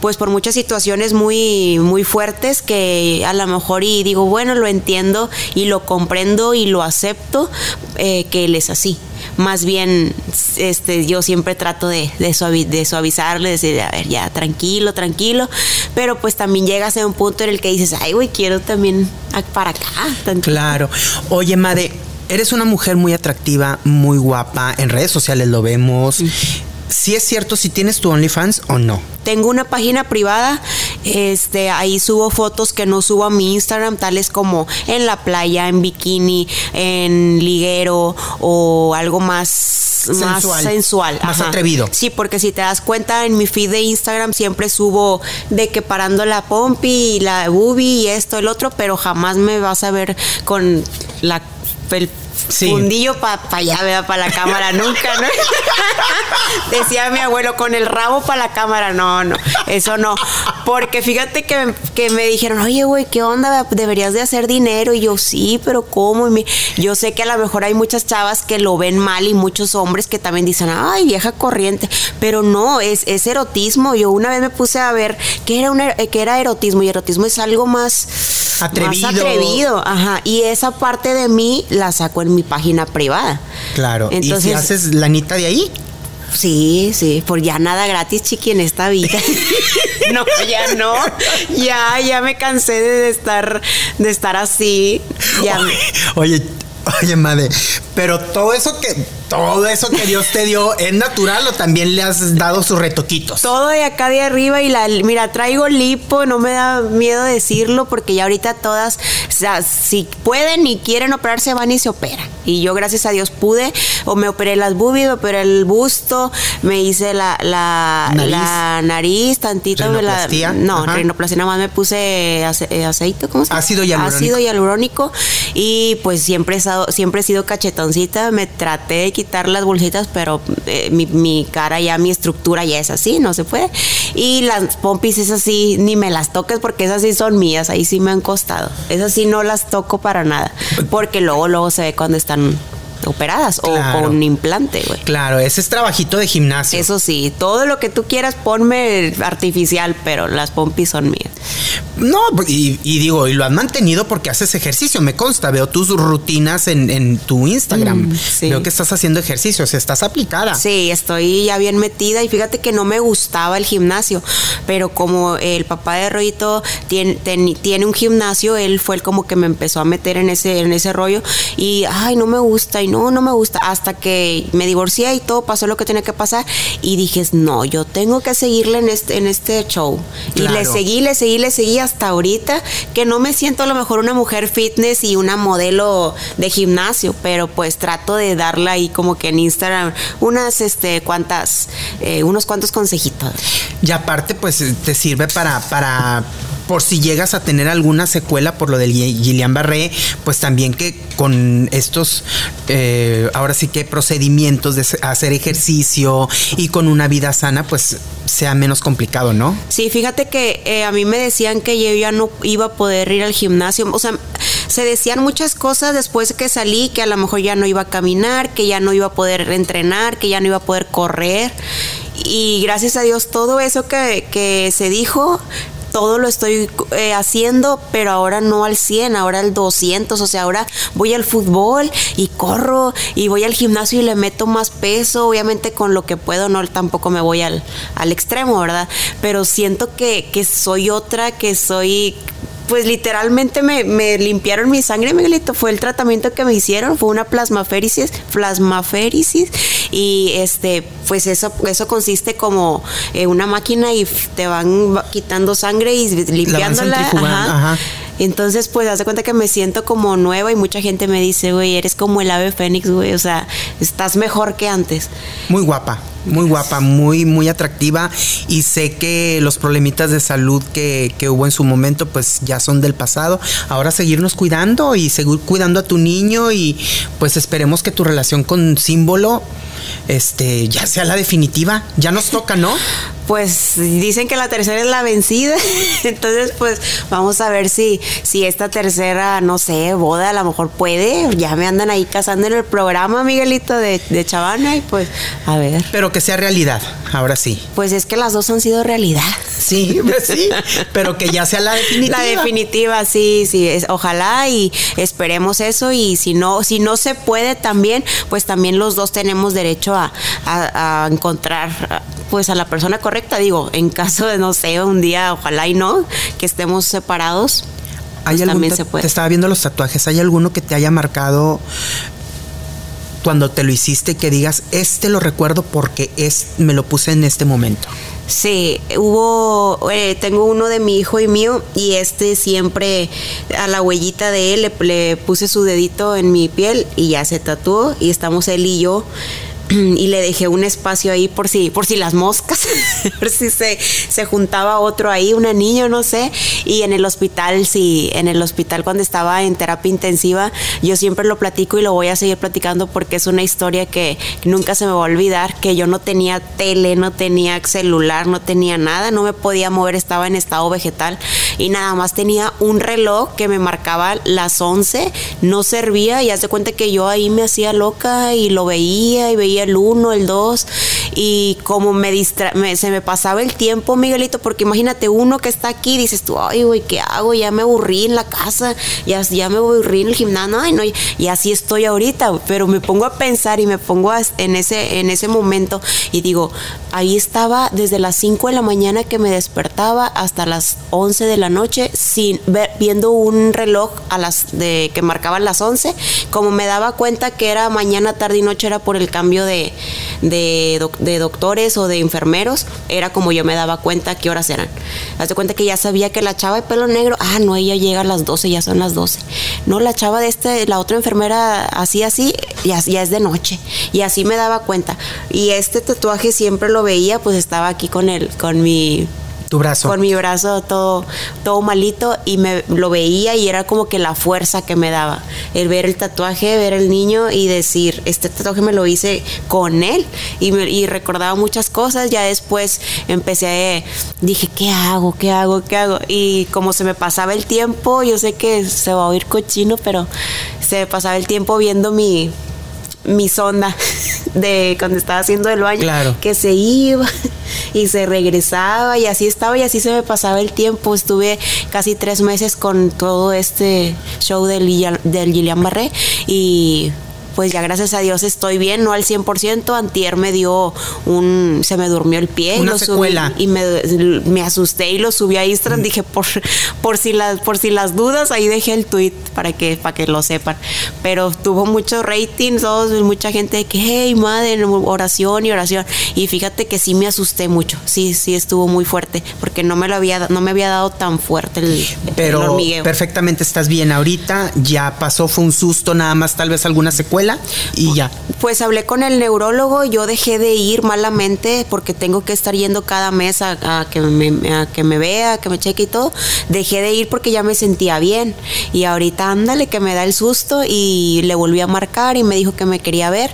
pues, por muchas situaciones muy, muy fuertes que a lo mejor y digo, bueno, lo entiendo y lo comprendo y lo acepto eh, que él es así. Más bien, este, yo siempre trato de, de, suavi- de suavizarle, decir, a ver, ya, tranquilo, tranquilo. Pero pues también llegas a un punto en el que dices, ay, güey, quiero también para acá. tantito".
Claro. Oye, Made, eres una mujer muy atractiva, muy guapa, en redes sociales lo vemos. ¿Sí es cierto si tienes tu OnlyFans o no?
Tengo una página privada, este, ahí subo fotos que no subo a mi Instagram, tales como en la playa, en bikini, en liguero o algo más más
Sensual.
sensual,
Más atrevido.
Sí, porque si te das cuenta en mi feed de Instagram siempre subo de que parando la pompi y la boobie y esto el otro, pero jamás me vas a ver con la el
Sí.
fundillo para allá, ¿verdad? Para la cámara, nunca, ¿no? Decía mi abuelo, con el rabo para la cámara, no, no, eso no. Porque fíjate que, que me dijeron, oye, güey, ¿qué onda? Deberías de hacer dinero. Y yo, sí, pero ¿cómo? Y me- yo sé que a lo mejor hay muchas chavas que lo ven mal y muchos hombres que también dicen, ay, vieja corriente. Pero no, es, es erotismo. Yo una vez me puse a ver qué era, una, qué era erotismo y erotismo es algo más
Atrevido.
Más atrevido, ajá. Y esa parte de mí la saco en mi página privada.
Claro.
Entonces,
¿Y si haces lanita de ahí?
Sí, sí, por ya nada gratis, chiqui, en esta vida. no, ya no. Ya, ya me cansé de estar, de estar así. Ya.
Oye, oye, Made, pero todo eso que todo eso que Dios te dio es natural o también le has dado sus retoquitos.
Todo de acá de arriba y la, mira, traigo lipo, no me da miedo decirlo porque ya ahorita todas, o sea, si pueden y quieren operarse van y se operan. Y yo gracias a Dios pude, o me operé las boobies, me operé el busto, me hice la, la,
Nariz.
la nariz tantito. me la- no,
ajá.
rinoplastia nada más me puse ace- eh, aceite, ¿cómo se llama?
Ácido hialurónico.
Ácido hialurónico y pues siempre he, estado- siempre he sido cachetoncita, me traté de quitar las bolsitas, pero eh, mi, mi cara ya, mi estructura ya es así, no se puede. Y las pompis esas sí, ni me las toques porque esas sí son mías, ahí sí me han costado. Esas sí no las toco para nada, porque luego, luego se ve cuando están operadas
Claro.
o con implante, güey.
Claro, ese es trabajito de gimnasio.
Eso sí, todo lo que tú quieras ponme artificial, pero las pompis son mías.
No, y, y digo, y lo has mantenido porque haces ejercicio, me consta. Veo tus rutinas en, en tu Instagram.
Mm, sí.
Veo que estás haciendo ejercicio, o sea, estás aplicada.
Sí, estoy ya bien metida y fíjate que no me gustaba el gimnasio, pero como el papá de Roito tiene, ten- tiene un gimnasio, él fue el como que me empezó a meter en ese, en ese rollo y, ay, no me gusta y no, no me gusta, hasta que me divorcié y todo pasó lo que tenía que pasar y dije, no, yo tengo que seguirle en este, en este show. Y le seguí, le seguí, le seguí hasta ahorita, que no me siento a lo mejor una mujer fitness y una modelo de gimnasio, pero pues trato de darle ahí como que en Instagram unas, este, cuantas, eh, unos cuantos consejitos.
Y aparte, pues te sirve para, para, por si llegas a tener alguna secuela por lo del Guillain Barré, pues también que con estos, eh, ahora sí que procedimientos de hacer ejercicio y con una vida sana, pues sea menos complicado, ¿no?
Sí, fíjate que eh, a mí me decían que yo ya no iba a poder ir al gimnasio. O sea, se decían muchas cosas después que salí, que a lo mejor ya no iba a caminar, que ya no iba a poder entrenar, que ya no iba a poder correr. Y gracias a Dios todo eso que, que se dijo, todo lo estoy eh, haciendo, pero ahora no al 100, ahora al 200, o sea, ahora voy al fútbol y corro y voy al gimnasio y le meto más peso, obviamente con lo que puedo, no tampoco me voy al, al extremo, ¿verdad? Pero siento que, que soy otra, que soy pues literalmente me, me limpiaron mi sangre, Miguelito. Fue el tratamiento que me hicieron, fue una plasmaférisis, plasmaférisis. Y este, pues eso, eso consiste como eh, una máquina y te van va- quitando sangre y limpiándola. ajá.
ajá.
Entonces, pues, haz de cuenta que me siento como nueva y mucha gente me dice, güey, eres como el ave fénix, güey. O sea, estás mejor que antes.
Muy guapa, muy guapa, muy, muy atractiva. Y sé que los problemitas de salud que, que hubo en su momento, pues ya son del pasado. Ahora seguirnos cuidando y seguir cuidando a tu niño. Y pues esperemos que tu relación con símbolo este ya sea la definitiva. Ya nos toca, ¿no?
Pues dicen que la tercera es la vencida, entonces pues vamos a ver si, si esta tercera, no sé, boda a lo mejor puede, ya me andan ahí casando en el programa, Miguelito, de, de Chavana, y pues a ver,
Pero que sea realidad, ahora sí.
pues es que las dos han sido realidad.
Sí, sí, pero que ya sea la definitiva.
La definitiva, sí, sí, es, ojalá y esperemos eso y si no, si no se puede también, pues también los dos tenemos derecho a, a- a encontrar pues a la persona correcta, digo, en caso de no sé, un día, ojalá y no, que estemos separados,
¿Hay
pues también
ta-
se puede.
Te estaba viendo los tatuajes. ¿Hay alguno que te haya marcado cuando te lo hiciste que digas, este lo recuerdo porque es, me lo puse en este momento?
Sí, hubo, eh, tengo uno de mi hijo y mío y este siempre a la huellita de él le, le puse su dedito en mi piel y ya se tatuó y estamos él y yo y le dejé un espacio ahí por si por si las moscas, por si se, se juntaba otro ahí, una niña, no sé, y en el hospital, sí, en el hospital cuando estaba en terapia intensiva, yo siempre lo platico y lo voy a seguir platicando porque es una historia que nunca se me va a olvidar, que yo no tenía tele, no tenía celular, no tenía nada, no me podía mover, estaba en estado vegetal y nada más tenía un reloj que me marcaba las 11, no servía y hace cuenta que yo ahí me hacía loca y lo veía y veía el 1, el 2 y como me, distra se me pasaba el tiempo, Miguelito, porque imagínate uno que está aquí, dices tú, ay, güey, ¿qué hago? Ya me aburrí en la casa, ya, ya me aburrí en el gimnasio, ay, no, y así estoy ahorita, pero me pongo a pensar y me pongo en ese, en ese momento y digo, ahí estaba desde las 5 de la mañana que me despertaba hasta las 11 de la noche sin ver, viendo un reloj a las de que marcaban las 11, como me daba cuenta que era mañana, tarde y noche era por el cambio de, de, doctores o de enfermeros, era como yo me daba cuenta qué horas eran. Hazte cuenta que ya sabía que la chava de pelo negro, ah, no, ella llega a las 12, ya son las 12. No, la chava de este, la otra enfermera así, así, ya, ya es de noche. Y así me daba cuenta. Y este tatuaje siempre lo veía, pues estaba aquí con el, con mi
tu brazo.
Con mi brazo todo, todo malito y me lo veía y era como que la fuerza que me daba. El ver el tatuaje, ver el niño y decir, este tatuaje me lo hice con él y, y recordaba muchas cosas. Ya después empecé a, dije, ¿qué hago? ¿Qué hago? ¿Qué hago? Y como se me pasaba el tiempo, yo sé que se va a oír cochino, pero se me pasaba el tiempo viendo mi, mi sonda de cuando estaba haciendo el baño, que se iba y se regresaba y así estaba y así se me pasaba el tiempo. Estuve casi tres meses con todo este show del, del Gillian Barré y pues ya gracias a Dios estoy bien, no al 100%. Antier me dio un, se me durmió el pie.
Una secuela.
y me, me, asusté y lo subí a Instagram. Mm. Dije, por, por, si las, por si las dudas, ahí dejé el tweet para que, para que lo sepan. Pero tuvo mucho rating, todos, mucha gente que, hey, madre, oración y oración. Y fíjate que sí me asusté mucho. Sí, sí estuvo muy fuerte, porque no me lo había, no me había dado tan fuerte el,
Pero perfectamente estás bien ahorita, ya pasó, fue un susto, nada más tal vez alguna secuela y ya.
Pues hablé con el neurólogo, yo dejé de ir malamente porque tengo que estar yendo cada mes a, que, me, que me vea, que me cheque y todo. Dejé de ir porque ya me sentía bien y ahorita ándale que me da el susto y le volví a marcar y me dijo que me quería ver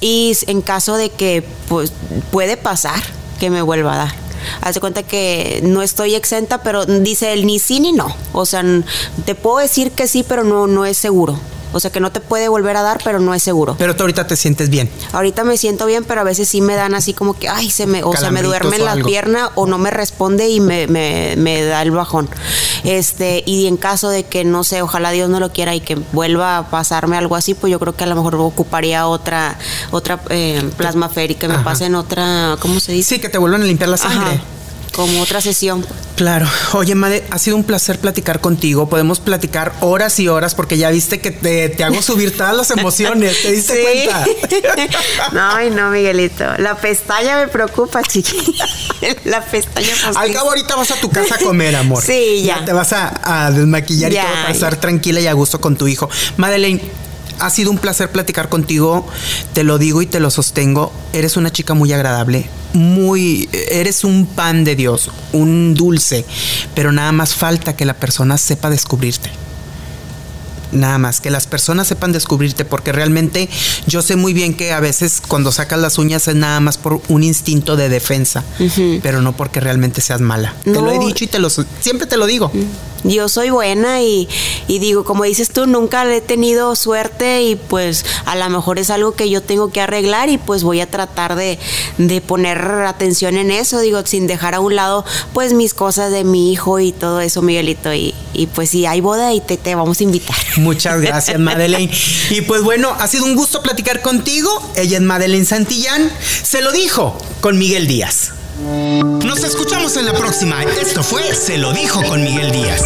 y en caso de que pues puede pasar que me vuelva a dar. Hace cuenta que no estoy exenta, pero dice el ni sí ni no. O sea, te puedo decir que sí, pero no, no es seguro. O sea que no te puede volver a dar, pero no es seguro.
Pero tú ahorita te sientes bien.
Ahorita me siento bien, pero a veces sí me dan así como que, ay, se me, o sea, me duerme en la pierna o no me responde y me, me, da el bajón. Este, y en caso de que, no sé, ojalá Dios no lo quiera y que vuelva a pasarme algo así, pues yo creo que a lo mejor ocuparía otra, otra eh, plasma férica, que me pasen otra, ¿cómo se dice?
Sí, que te vuelvan a limpiar la sangre
como otra sesión.
Claro. Oye, Made, ha sido un placer platicar contigo. Podemos platicar horas y horas porque ya viste que te, hago subir todas las emociones. ¿Te diste cuenta?
no, no, Miguelito. La pestaña me preocupa, chiqui. La pestaña
Al cabo, ahorita vas a tu casa a comer, amor.
Sí, ya.
te vas a, desmaquillar y te vas a pasar tranquila y a gusto con tu hijo. Madeleine, ha sido un placer platicar contigo. Te lo digo y te lo sostengo. Eres una chica muy agradable, muy, eres un pan de Dios, un dulce, pero nada más falta que la persona sepa descubrirte. Nada más, que las personas sepan descubrirte, porque realmente yo sé muy bien que a veces cuando sacas las uñas es nada más por un instinto de defensa, pero no porque realmente seas mala. Te lo he dicho y te lo, siempre te lo digo
yo soy buena y, digo, como dices tú, nunca he tenido suerte y pues a lo mejor es algo que yo tengo que arreglar y pues voy a tratar de, poner atención en eso, digo, sin dejar a un lado pues mis cosas de mi hijo y todo eso, Miguelito. Y, y pues si hay boda y te, te vamos a invitar.
Muchas gracias, Madeleine. y pues bueno, ha sido un gusto platicar contigo. Ella es Madeleine Santillán. Se lo dijo con Miguel Díaz. Nos escuchamos en la próxima. Esto fue Se lo dijo con Miguel Díaz.